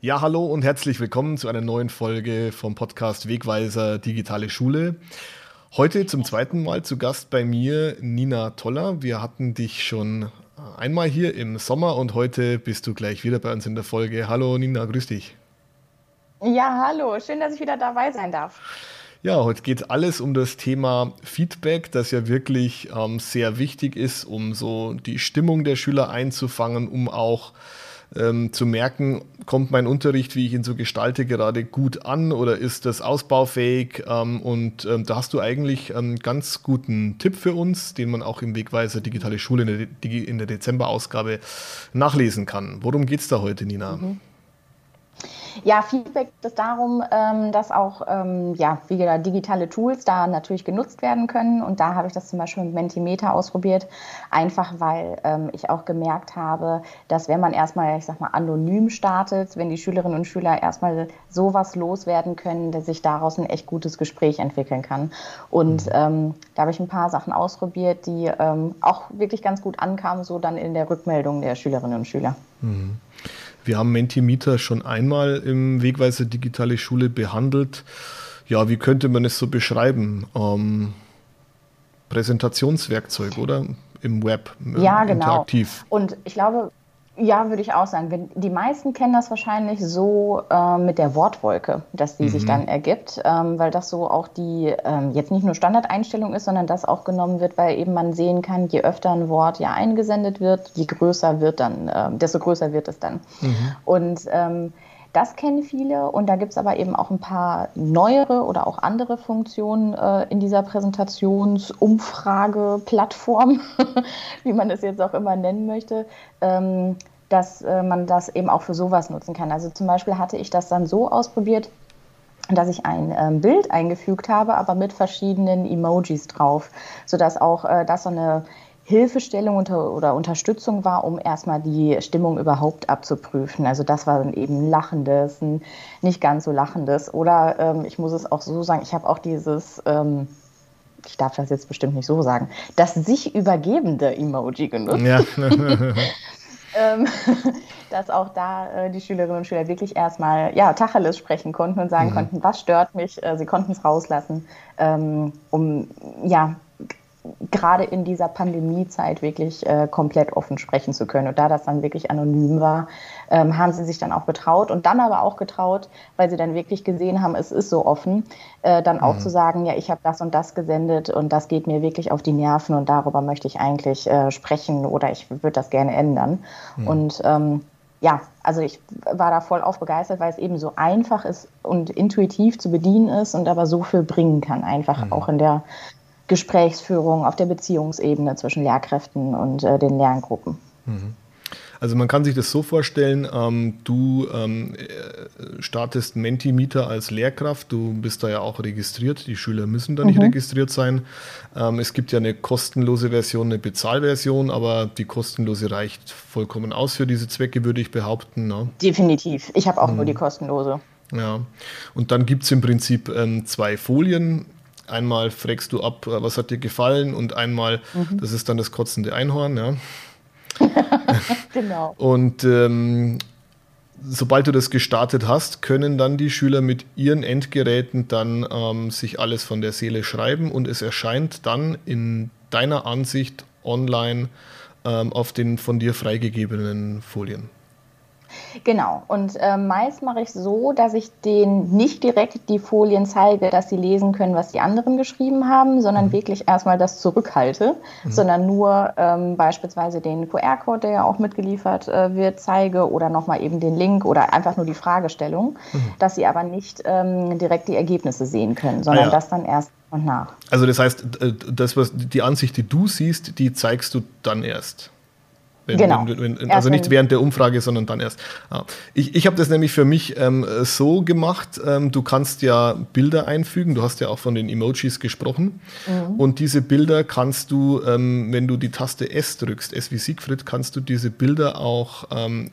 Ja, hallo und herzlich willkommen zu einer neuen Folge vom Podcast Wegweiser Digitale Schule. Heute zum zweiten Mal zu Gast bei mir Nina Toller. Wir hatten dich schon einmal hier im Sommer und heute bist du gleich wieder bei uns in der Folge. Hallo Nina, grüß dich. Ja, hallo, schön, dass ich wieder dabei sein darf. Ja, heute geht alles um das Thema Feedback, das ja wirklich ähm, sehr wichtig ist, um so die Stimmung der Schüler einzufangen, um auch ähm, zu merken, kommt mein Unterricht, wie ich ihn so gestalte, gerade gut an oder ist das ausbaufähig? Ähm, und ähm, da hast du eigentlich einen ganz guten Tipp für uns, den man auch im Wegweiser Digitale Schule in der, in der Dezemberausgabe nachlesen kann. Worum geht es da heute, Nina? Mhm. Ja, Feedback ist darum, ähm, dass auch ähm, ja, wie gesagt, digitale Tools da natürlich genutzt werden können. Und da habe ich das zum Beispiel mit Mentimeter ausprobiert, einfach weil ähm, ich auch gemerkt habe, dass wenn man erstmal, ich sag mal, anonym startet, wenn die Schülerinnen und Schüler erstmal sowas loswerden können, dass sich daraus ein echt gutes Gespräch entwickeln kann. Und mhm. ähm, da habe ich ein paar Sachen ausprobiert, die ähm, auch wirklich ganz gut ankamen, so dann in der Rückmeldung der Schülerinnen und Schüler. Mhm. Wir haben Mentimeter schon einmal im Wegweiser Digitale Schule behandelt. Ja, wie könnte man es so beschreiben? Ähm, Präsentationswerkzeug, oder? Im Web. Ja, genau. Interaktiv. Und ich glaube, ja, würde ich auch sagen. Die meisten kennen das wahrscheinlich so äh, mit der Wortwolke, dass die mhm. sich dann ergibt, ähm, weil das so auch die ähm, jetzt nicht nur Standardeinstellung ist, sondern das auch genommen wird, weil eben man sehen kann, je öfter ein Wort ja eingesendet wird, je größer wird dann, äh, desto größer wird es dann. Mhm. Und ähm, das kennen viele und da gibt es aber eben auch ein paar neuere oder auch andere Funktionen äh, in dieser Präsentationsumfrage-Plattform, wie man es jetzt auch immer nennen möchte. Ähm, dass äh, man das eben auch für sowas nutzen kann. Also zum Beispiel hatte ich das dann so ausprobiert, dass ich ein ähm, Bild eingefügt habe, aber mit verschiedenen Emojis drauf, sodass auch äh, das so eine Hilfestellung unter, oder Unterstützung war, um erstmal die Stimmung überhaupt abzuprüfen. Also das war dann eben lachendes, ein nicht ganz so lachendes. Oder ähm, ich muss es auch so sagen, ich habe auch dieses, ähm, ich darf das jetzt bestimmt nicht so sagen, das sich übergebende Emoji genutzt. Ja. ähm, dass auch da äh, die Schülerinnen und Schüler wirklich erstmal ja, Tacheles sprechen konnten und sagen mhm. konnten, was stört mich. Äh, sie konnten es rauslassen, ähm, um ja gerade in dieser Pandemiezeit wirklich äh, komplett offen sprechen zu können. Und da das dann wirklich anonym war, ähm, haben sie sich dann auch getraut und dann aber auch getraut, weil sie dann wirklich gesehen haben, es ist so offen, äh, dann auch mhm. zu sagen, ja, ich habe das und das gesendet und das geht mir wirklich auf die Nerven und darüber möchte ich eigentlich äh, sprechen oder ich würde das gerne ändern. Mhm. Und ähm, ja, also ich war da voll aufbegeistert, weil es eben so einfach ist und intuitiv zu bedienen ist und aber so viel bringen kann, einfach mhm. auch in der Gesprächsführung auf der Beziehungsebene zwischen Lehrkräften und äh, den Lerngruppen. Mhm. Also man kann sich das so vorstellen, ähm, du ähm, äh, startest Mentimeter als Lehrkraft, du bist da ja auch registriert, die Schüler müssen da nicht mhm. registriert sein. Ähm, es gibt ja eine kostenlose Version, eine Bezahlversion, aber die kostenlose reicht vollkommen aus für diese Zwecke, würde ich behaupten. Ne? Definitiv, ich habe auch mhm. nur die kostenlose. Ja, und dann gibt es im Prinzip ähm, zwei Folien einmal fragst du ab, äh, was hat dir gefallen und einmal, mhm. das ist dann das kotzende Einhorn, ja. genau. Und ähm, sobald du das gestartet hast, können dann die Schüler mit ihren Endgeräten dann ähm, sich alles von der Seele schreiben und es erscheint dann in deiner Ansicht online ähm, auf den von dir freigegebenen Folien. Genau. Und äh, meist mache ich so, dass ich denen nicht direkt die Folien zeige, dass sie lesen können, was die anderen geschrieben haben, sondern mhm. wirklich erstmal das zurückhalte, mhm. sondern nur ähm, beispielsweise den QR-Code, der ja auch mitgeliefert äh, wird, zeige oder nochmal eben den Link oder einfach nur die Fragestellung, mhm. dass sie aber nicht ähm, direkt die Ergebnisse sehen können, sondern ah, ja. das dann erst und nach. Also das heißt, das, was die Ansicht, die du siehst, die zeigst du dann erst. Wenn, genau. Wenn, wenn, also nicht während der Umfrage, sondern dann erst. Ah. Ich, ich habe das nämlich für mich ähm, so gemacht, ähm, du kannst ja Bilder einfügen, du hast ja auch von den Emojis gesprochen mhm. und diese Bilder kannst du, ähm, wenn du die Taste S drückst, S wie Siegfried, kannst du diese Bilder auch ähm,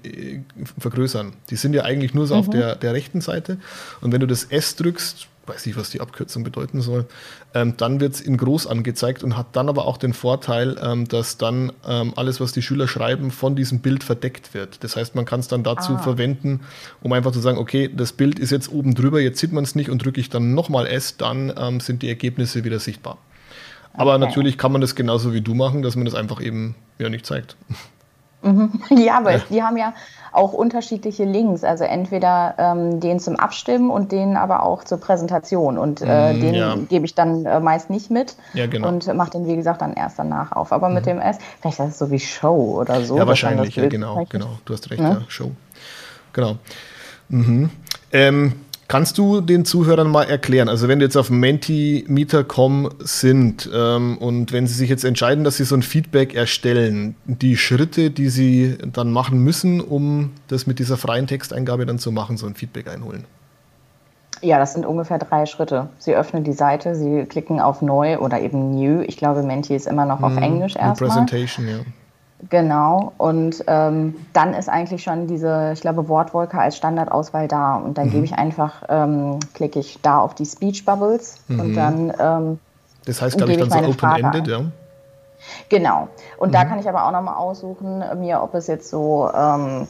vergrößern. Die sind ja eigentlich nur so mhm. auf der, der rechten Seite und wenn du das S drückst, weiß nicht, was die Abkürzung bedeuten soll. Ähm, dann wird es in groß angezeigt und hat dann aber auch den Vorteil, ähm, dass dann ähm, alles, was die Schüler schreiben, von diesem Bild verdeckt wird. Das heißt, man kann es dann dazu ah. verwenden, um einfach zu sagen, okay, das Bild ist jetzt oben drüber, jetzt sieht man es nicht und drücke ich dann nochmal S, dann ähm, sind die Ergebnisse wieder sichtbar. Aber okay. natürlich kann man das genauso wie du machen, dass man das einfach eben ja nicht zeigt. Mhm. Ja, aber ja. die haben ja auch unterschiedliche Links. Also entweder ähm, den zum Abstimmen und den aber auch zur Präsentation. Und äh, mm, den ja. gebe ich dann äh, meist nicht mit ja, genau. und mache den, wie gesagt, dann erst danach auf. Aber mhm. mit dem S, vielleicht ist das so wie Show oder so. Ja, wahrscheinlich, ja, genau, genau. Du hast recht, ne? ja, Show. Genau. Mhm. Ähm, Kannst du den Zuhörern mal erklären, also wenn du jetzt auf Mentimeter.com sind ähm, und wenn sie sich jetzt entscheiden, dass sie so ein Feedback erstellen, die Schritte, die sie dann machen müssen, um das mit dieser freien Texteingabe dann zu machen, so ein Feedback einholen? Ja, das sind ungefähr drei Schritte. Sie öffnen die Seite, Sie klicken auf Neu oder eben New. Ich glaube, Menti ist immer noch auf mm, Englisch erstmal. Presentation, ja. Genau, und ähm, dann ist eigentlich schon diese, ich glaube, Wortwolke als Standardauswahl da. Und dann mhm. gebe ich einfach, ähm, klicke ich da auf die Speech Bubbles mhm. und dann. Ähm, das heißt, glaube ich, dann so open-ended, ja? Genau. Und mhm. da kann ich aber auch nochmal aussuchen, mir, ob es jetzt so ähm,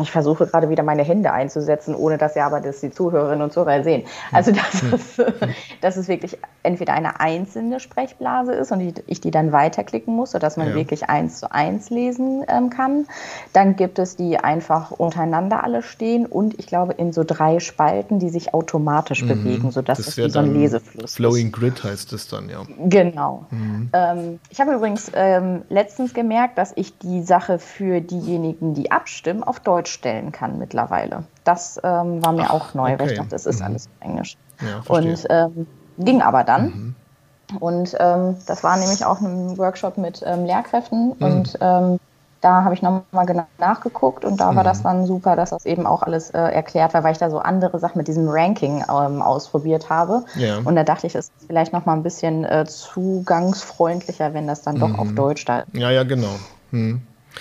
ich versuche gerade wieder meine Hände einzusetzen, ohne dass ja aber das die Zuhörerinnen und Zuhörer sehen. Also dass, hm. es, dass es wirklich entweder eine einzelne Sprechblase ist und ich die dann weiterklicken muss, sodass man ja. wirklich eins zu eins lesen ähm, kann. Dann gibt es die einfach untereinander alle stehen und ich glaube in so drei Spalten, die sich automatisch mhm. bewegen, sodass das es wie so ein Lesefluss Flowing ist. Grid heißt das dann, ja. Genau. Mhm. Ähm, ich habe übrigens ähm, letztens gemerkt, dass ich die Sache für diejenigen, die abstimmen, auf Deutsch Deutsch stellen kann mittlerweile. Das ähm, war mir Ach, auch neu, okay. weil ich dachte, das ist mhm. alles auf Englisch. Ja, und ähm, ging aber dann. Mhm. Und ähm, das war nämlich auch ein Workshop mit ähm, Lehrkräften mhm. und ähm, da habe ich nochmal genau nachgeguckt und da war das mhm. dann super, dass das eben auch alles äh, erklärt war, weil ich da so andere Sachen mit diesem Ranking ähm, ausprobiert habe. Ja. Und da dachte ich, es ist vielleicht nochmal ein bisschen äh, zugangsfreundlicher, wenn das dann doch auf mhm. Deutsch da ist. Ja, ja, genau.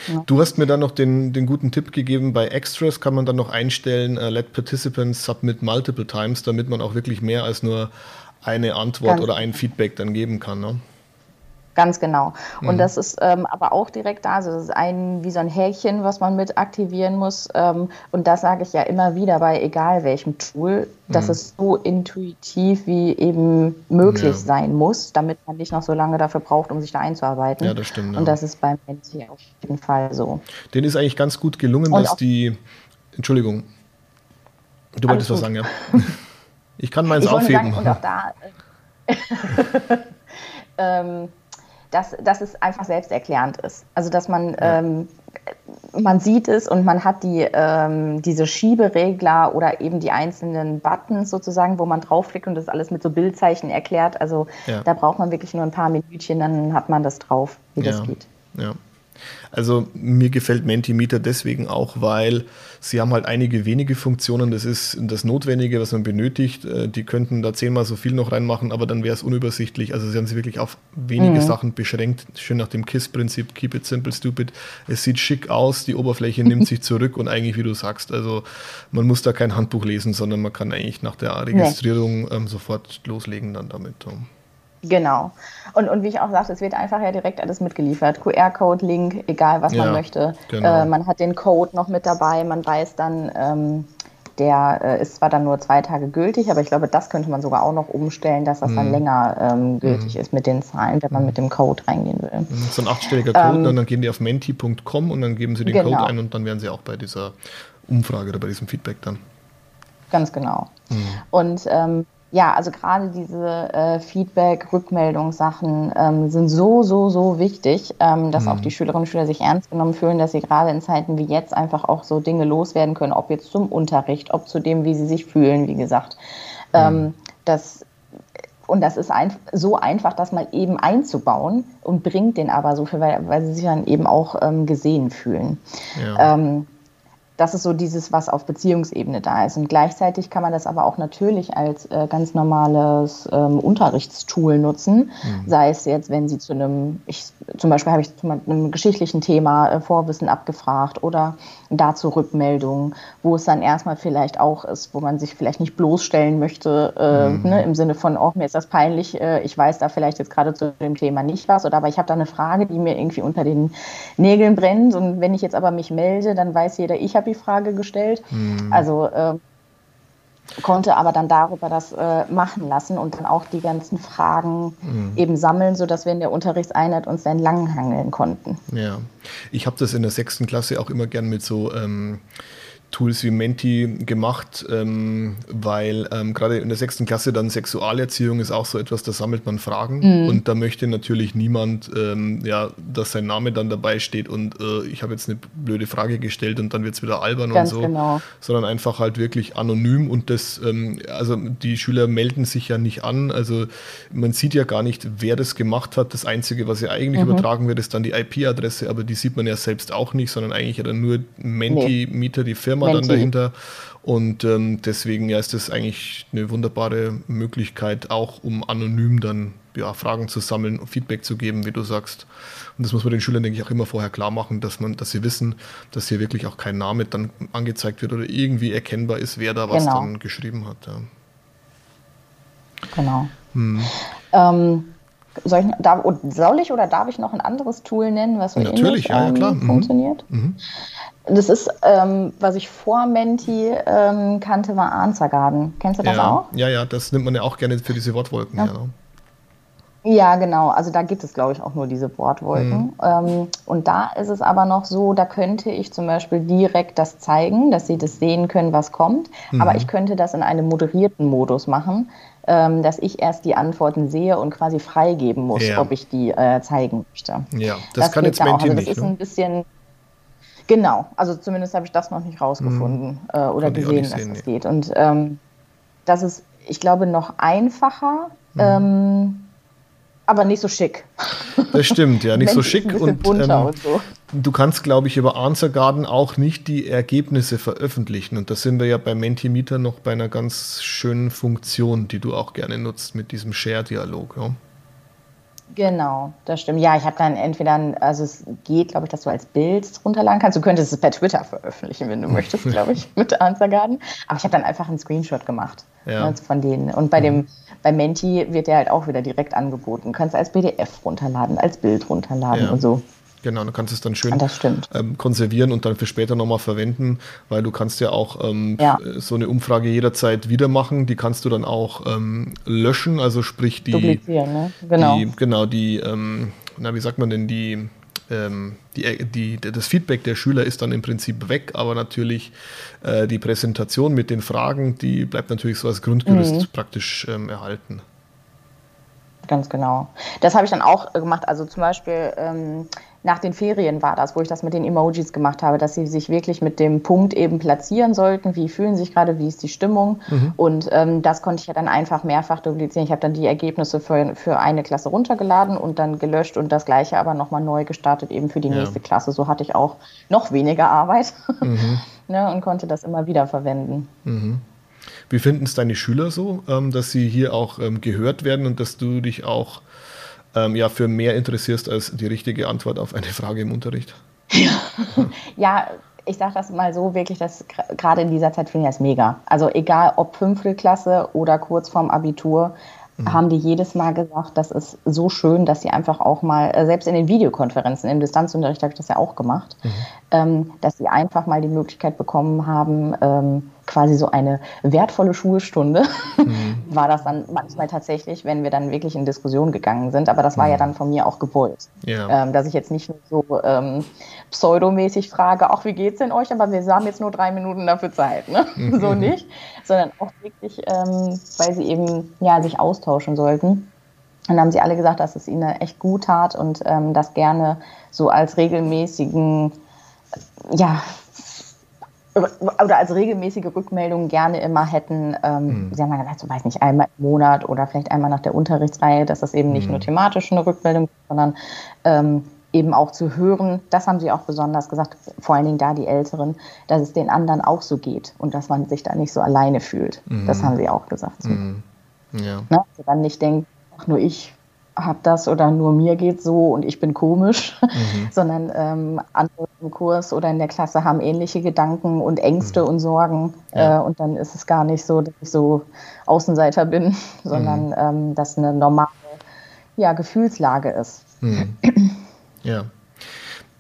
Ja. Du hast mir dann noch den, den guten Tipp gegeben, bei Extras kann man dann noch einstellen, uh, let participants submit multiple times, damit man auch wirklich mehr als nur eine Antwort Ganz oder ein Feedback dann geben kann. Ne? Ganz genau. Und mhm. das ist ähm, aber auch direkt da. Also das ist ein wie so ein Häkchen, was man mit aktivieren muss. Ähm, und das sage ich ja immer wieder bei egal welchem Tool, dass mhm. es so intuitiv wie eben möglich ja. sein muss, damit man nicht noch so lange dafür braucht, um sich da einzuarbeiten. Ja, das stimmt. Und das ist beim Menti auf jeden Fall so. Den ist eigentlich ganz gut gelungen, und dass die. Entschuldigung. Du wolltest was sagen, ja. Ich kann meins ich aufheben. Sagen, und auch da. Äh, ähm, dass, dass es einfach selbsterklärend ist. Also dass man, ja. ähm, man sieht es und man hat die, ähm, diese Schieberegler oder eben die einzelnen Buttons sozusagen, wo man draufklickt und das alles mit so Bildzeichen erklärt. Also ja. da braucht man wirklich nur ein paar Minütchen, dann hat man das drauf, wie ja. das geht. Ja. Also mir gefällt Mentimeter deswegen auch, weil sie haben halt einige wenige Funktionen. Das ist das Notwendige, was man benötigt. Äh, die könnten da zehnmal so viel noch reinmachen, aber dann wäre es unübersichtlich. Also sie haben sich wirklich auf wenige mhm. Sachen beschränkt. Schön nach dem KISS-Prinzip, keep it simple, stupid. Es sieht schick aus, die Oberfläche nimmt sich zurück und eigentlich, wie du sagst, also man muss da kein Handbuch lesen, sondern man kann eigentlich nach der Registrierung ähm, sofort loslegen dann damit. Genau. Und, und wie ich auch sagte, es wird einfach ja direkt alles mitgeliefert. QR-Code, Link, egal was ja, man möchte. Genau. Äh, man hat den Code noch mit dabei, man weiß dann, ähm, der äh, ist zwar dann nur zwei Tage gültig, aber ich glaube, das könnte man sogar auch noch umstellen, dass das mhm. dann länger ähm, gültig mhm. ist mit den Zahlen, wenn man mit dem Code reingehen will. Mhm. So ein achtstelliger Code, ähm, dann gehen die auf menti.com und dann geben sie den genau. Code ein und dann werden sie auch bei dieser Umfrage oder bei diesem Feedback dann. Ganz genau. Mhm. Und ähm, ja, also gerade diese äh, Feedback, Rückmeldungssachen ähm, sind so, so, so wichtig, ähm, dass mhm. auch die Schülerinnen und Schüler sich ernst genommen fühlen, dass sie gerade in Zeiten wie jetzt einfach auch so Dinge loswerden können, ob jetzt zum Unterricht, ob zu dem, wie sie sich fühlen, wie gesagt. Ähm, mhm. Ähm, das, und das ist ein, so einfach, das mal eben einzubauen und bringt den aber so viel, weil, weil sie sich dann eben auch ähm, gesehen fühlen. Ja. Das ist so dieses, was auf Beziehungsebene da ist. Und gleichzeitig kann man das aber auch natürlich als äh, ganz normales ähm, Unterrichtstool nutzen. Mhm. Sei es jetzt, wenn Sie zu einem, ich, zum Beispiel habe ich zu einem geschichtlichen Thema äh, Vorwissen abgefragt oder dazu Rückmeldungen, wo es dann erstmal vielleicht auch ist, wo man sich vielleicht nicht bloßstellen möchte, äh, mhm. ne, im Sinne von, oh, mir ist das peinlich, äh, ich weiß da vielleicht jetzt gerade zu dem Thema nicht was, oder aber ich habe da eine Frage, die mir irgendwie unter den Nägeln brennt. Und wenn ich jetzt aber mich melde, dann weiß jeder, ich habe die Frage gestellt. Mhm. Also äh, konnte aber dann darüber das äh, machen lassen und dann auch die ganzen Fragen mhm. eben sammeln, sodass wir in der Unterrichtseinheit uns dann langhangeln konnten. Ja, ich habe das in der sechsten Klasse auch immer gern mit so ähm, Tools wie Menti gemacht, ähm, weil ähm, gerade in der sechsten Klasse dann Sexualerziehung ist auch so etwas, da sammelt man Fragen mhm. und da möchte natürlich niemand, ähm, ja, dass sein Name dann dabei steht und äh, ich habe jetzt eine blöde Frage gestellt und dann wird es wieder albern Ganz und so, genau. sondern einfach halt wirklich anonym und das, ähm, also die Schüler melden sich ja nicht an, also man sieht ja gar nicht, wer das gemacht hat. Das Einzige, was ja eigentlich mhm. übertragen wird, ist dann die IP-Adresse, aber die sieht man ja selbst auch nicht, sondern eigentlich ja dann nur Menti-Mieter, die Firma Firma dann dahinter. Und ähm, deswegen ja, ist das eigentlich eine wunderbare Möglichkeit, auch um anonym dann ja, Fragen zu sammeln und Feedback zu geben, wie du sagst. Und das muss man den Schülern, denke ich, auch immer vorher klar machen, dass man, dass sie wissen, dass hier wirklich auch kein Name dann angezeigt wird oder irgendwie erkennbar ist, wer da was genau. dann geschrieben hat. Ja. Genau. Hm. Ähm, soll, ich, darf, soll ich oder darf ich noch ein anderes Tool nennen, was so Natürlich, ähnlich, ja, ja, klar. Ähm, funktioniert? Mhm. Mhm. Das ist, ähm, was ich vor Menti ähm, kannte, war Answer Garden. Kennst du das ja, auch? Ja, ja, das nimmt man ja auch gerne für diese Wortwolken. Ja, ja, ne? ja genau. Also da gibt es, glaube ich, auch nur diese Wortwolken. Mhm. Ähm, und da ist es aber noch so, da könnte ich zum Beispiel direkt das zeigen, dass sie das sehen können, was kommt. Mhm. Aber ich könnte das in einem moderierten Modus machen, ähm, dass ich erst die Antworten sehe und quasi freigeben muss, ja. ob ich die äh, zeigen möchte. Ja, das, das kann jetzt Menti also das nicht. Das ist ne? ein bisschen Genau, also zumindest habe ich das noch nicht rausgefunden mhm. äh, oder gesehen, dass das geht. Und ähm, das ist, ich glaube, noch einfacher, mhm. ähm, aber nicht so schick. Das stimmt, ja, nicht so schick. Und, ähm, und so. du kannst, glaube ich, über Answer Garden auch nicht die Ergebnisse veröffentlichen. Und da sind wir ja bei Mentimeter noch bei einer ganz schönen Funktion, die du auch gerne nutzt mit diesem Share-Dialog. Ja? Genau, das stimmt. Ja, ich habe dann entweder, also es geht, glaube ich, dass du als Bild runterladen kannst. Du könntest es per Twitter veröffentlichen, wenn du möchtest, glaube ich, mit Answer Garden. Aber ich habe dann einfach einen Screenshot gemacht ja. ne, von denen. Und bei mhm. dem, bei Menti wird der halt auch wieder direkt angeboten. Du kannst als PDF runterladen, als Bild runterladen ja. und so. Genau, du kannst es dann schön ähm, konservieren und dann für später nochmal verwenden, weil du kannst ja auch ähm, ja. so eine Umfrage jederzeit wieder machen. Die kannst du dann auch ähm, löschen, also sprich die, Duplizieren, ne? genau. die, genau, die, ähm, na, wie sagt man denn, die, ähm, die, die, das Feedback der Schüler ist dann im Prinzip weg, aber natürlich äh, die Präsentation mit den Fragen, die bleibt natürlich so als Grundgerüst mhm. praktisch ähm, erhalten. Ganz genau. Das habe ich dann auch gemacht. Also zum Beispiel ähm, nach den Ferien war das, wo ich das mit den Emojis gemacht habe, dass sie sich wirklich mit dem Punkt eben platzieren sollten, wie fühlen sie sich gerade, wie ist die Stimmung. Mhm. Und ähm, das konnte ich ja dann einfach mehrfach duplizieren. Ich habe dann die Ergebnisse für, für eine Klasse runtergeladen und dann gelöscht und das gleiche aber nochmal neu gestartet, eben für die ja. nächste Klasse. So hatte ich auch noch weniger Arbeit mhm. ne, und konnte das immer wieder verwenden. Mhm. Wie finden es deine Schüler so, ähm, dass sie hier auch ähm, gehört werden und dass du dich auch ähm, ja, für mehr interessierst als die richtige Antwort auf eine Frage im Unterricht. Ja, ja ich sage das mal so wirklich, dass gerade in dieser Zeit finde ich das mega. Also egal ob fünfte Klasse oder kurz vorm Abitur, mhm. haben die jedes Mal gesagt, das ist so schön, dass sie einfach auch mal, äh, selbst in den Videokonferenzen, im Distanzunterricht habe ich das ja auch gemacht, mhm. Ähm, dass sie einfach mal die Möglichkeit bekommen haben, ähm, quasi so eine wertvolle Schulstunde mhm. war das dann manchmal tatsächlich, wenn wir dann wirklich in Diskussion gegangen sind. Aber das war mhm. ja dann von mir auch gewollt. Ja. Ähm, dass ich jetzt nicht nur so ähm, pseudomäßig frage, ach, wie geht's denn euch? Aber wir haben jetzt nur drei Minuten dafür Zeit. Ne? Mhm. so nicht. Sondern auch wirklich, ähm, weil sie eben ja, sich austauschen sollten. Und dann haben sie alle gesagt, dass es ihnen echt gut tat und ähm, das gerne so als regelmäßigen ja, oder als regelmäßige Rückmeldung gerne immer hätten, ähm, mhm. Sie haben ja gesagt, so weiß nicht, einmal im Monat oder vielleicht einmal nach der Unterrichtsreihe, dass das eben nicht mhm. nur thematisch eine Rückmeldung ist, sondern ähm, eben auch zu hören, das haben sie auch besonders gesagt, vor allen Dingen da die Älteren, dass es den anderen auch so geht und dass man sich da nicht so alleine fühlt. Mhm. Das haben sie auch gesagt. Mhm. Ja. Ne? Also dann nicht denkt, ach, nur ich habe das oder nur mir geht so und ich bin komisch, mhm. sondern ähm, andere im Kurs oder in der Klasse haben ähnliche Gedanken und Ängste mhm. und Sorgen. Ja. Äh, und dann ist es gar nicht so, dass ich so Außenseiter bin, sondern mhm. ähm, dass eine normale ja, Gefühlslage ist. Mhm. Ja.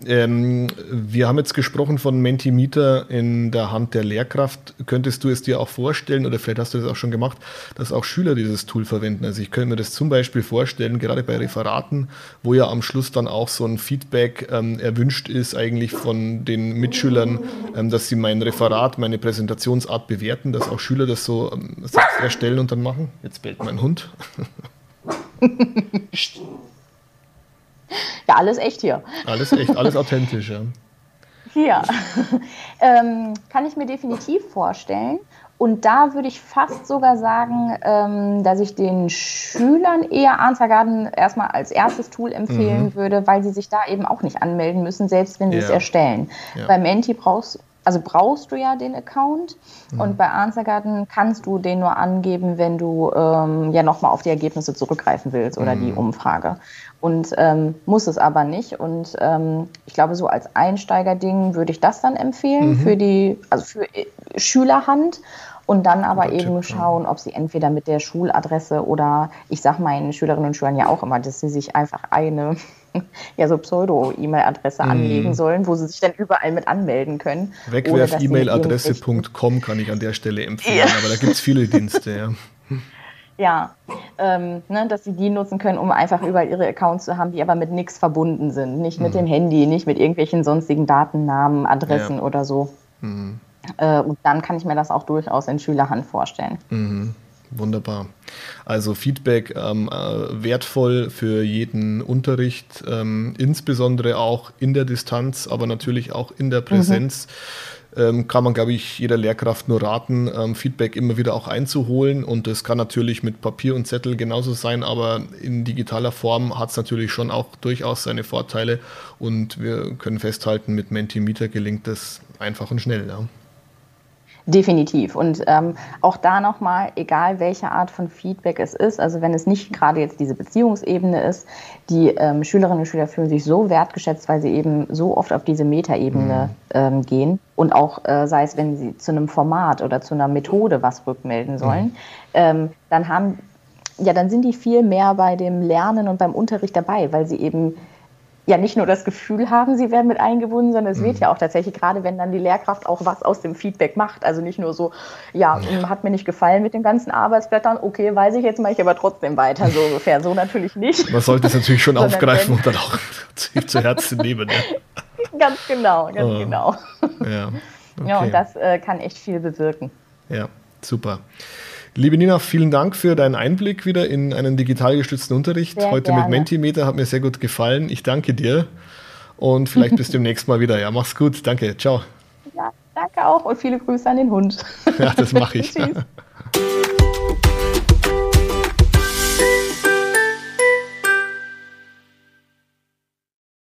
Ähm, wir haben jetzt gesprochen von Mentimeter in der Hand der Lehrkraft. Könntest du es dir auch vorstellen, oder vielleicht hast du das auch schon gemacht, dass auch Schüler dieses Tool verwenden? Also ich könnte mir das zum Beispiel vorstellen, gerade bei Referaten, wo ja am Schluss dann auch so ein Feedback ähm, erwünscht ist, eigentlich von den Mitschülern, ähm, dass sie mein Referat, meine Präsentationsart bewerten, dass auch Schüler das so ähm, selbst erstellen und dann machen. Jetzt bellt mein Hund. Ja, alles echt hier. Alles echt, alles authentisch, ja. Ja, ähm, kann ich mir definitiv vorstellen. Und da würde ich fast sogar sagen, ähm, dass ich den Schülern eher Answergarden erstmal als erstes Tool empfehlen mhm. würde, weil sie sich da eben auch nicht anmelden müssen, selbst wenn sie ja. es erstellen. Ja. Bei Menti brauchst, also brauchst du ja den Account mhm. und bei Answergarden kannst du den nur angeben, wenn du ähm, ja nochmal auf die Ergebnisse zurückgreifen willst oder mhm. die Umfrage und ähm, muss es aber nicht. Und ähm, ich glaube, so als Einsteigerding würde ich das dann empfehlen mhm. für die, also für äh, Schülerhand und dann aber Guter eben Tipp, schauen, ob sie entweder mit der Schuladresse oder ich sage meinen Schülerinnen und Schülern ja auch immer, dass sie sich einfach eine ja so Pseudo-E-Mail-Adresse mm. anlegen sollen, wo sie sich dann überall mit anmelden können. Wegwerf-E-Mail-Adresse.com kann ich an der Stelle empfehlen, ja. aber da gibt es viele Dienste, ja. Ja, ähm, ne, dass sie die nutzen können, um einfach überall ihre Accounts zu haben, die aber mit nichts verbunden sind. Nicht mhm. mit dem Handy, nicht mit irgendwelchen sonstigen Datennamen, Adressen ja. oder so. Mhm. Äh, und dann kann ich mir das auch durchaus in Schülerhand vorstellen. Mhm. Wunderbar. Also Feedback ähm, äh, wertvoll für jeden Unterricht, ähm, insbesondere auch in der Distanz, aber natürlich auch in der Präsenz. Mhm ähm, kann man, glaube ich, jeder Lehrkraft nur raten, ähm, Feedback immer wieder auch einzuholen. Und das kann natürlich mit Papier und Zettel genauso sein, aber in digitaler Form hat es natürlich schon auch durchaus seine Vorteile. Und wir können festhalten, mit Mentimeter gelingt das einfach und schnell. Ja. Definitiv. Und ähm, auch da nochmal, egal welche Art von Feedback es ist, also wenn es nicht gerade jetzt diese Beziehungsebene ist, die ähm, Schülerinnen und Schüler fühlen sich so wertgeschätzt, weil sie eben so oft auf diese Metaebene mhm. ähm, gehen und auch äh, sei es, wenn sie zu einem Format oder zu einer Methode was rückmelden sollen, mhm. Ähm, dann haben ja, dann sind die viel mehr bei dem Lernen und beim Unterricht dabei, weil sie eben ja nicht nur das Gefühl haben, sie werden mit eingebunden, sondern es mhm. wird ja auch tatsächlich, gerade wenn dann die Lehrkraft auch was aus dem Feedback macht. Also nicht nur so, ja, ja. hat mir nicht gefallen mit den ganzen Arbeitsblättern, okay, weiß ich, jetzt mache ich aber trotzdem weiter, so ungefähr. So natürlich nicht. Man sollte es natürlich schon aufgreifen und dann auch zu Herzen nehmen. Ja. ganz genau, ganz oh. genau. Ja, okay. ja und das äh, kann echt viel bewirken. Ja, super. Liebe Nina, vielen Dank für deinen Einblick wieder in einen digital gestützten Unterricht. Sehr Heute gerne. mit Mentimeter hat mir sehr gut gefallen. Ich danke dir und vielleicht bis demnächst mal wieder. Ja, mach's gut. Danke. Ciao. Ja, danke auch und viele Grüße an den Hund. Ja, das mache ich. Tschüss.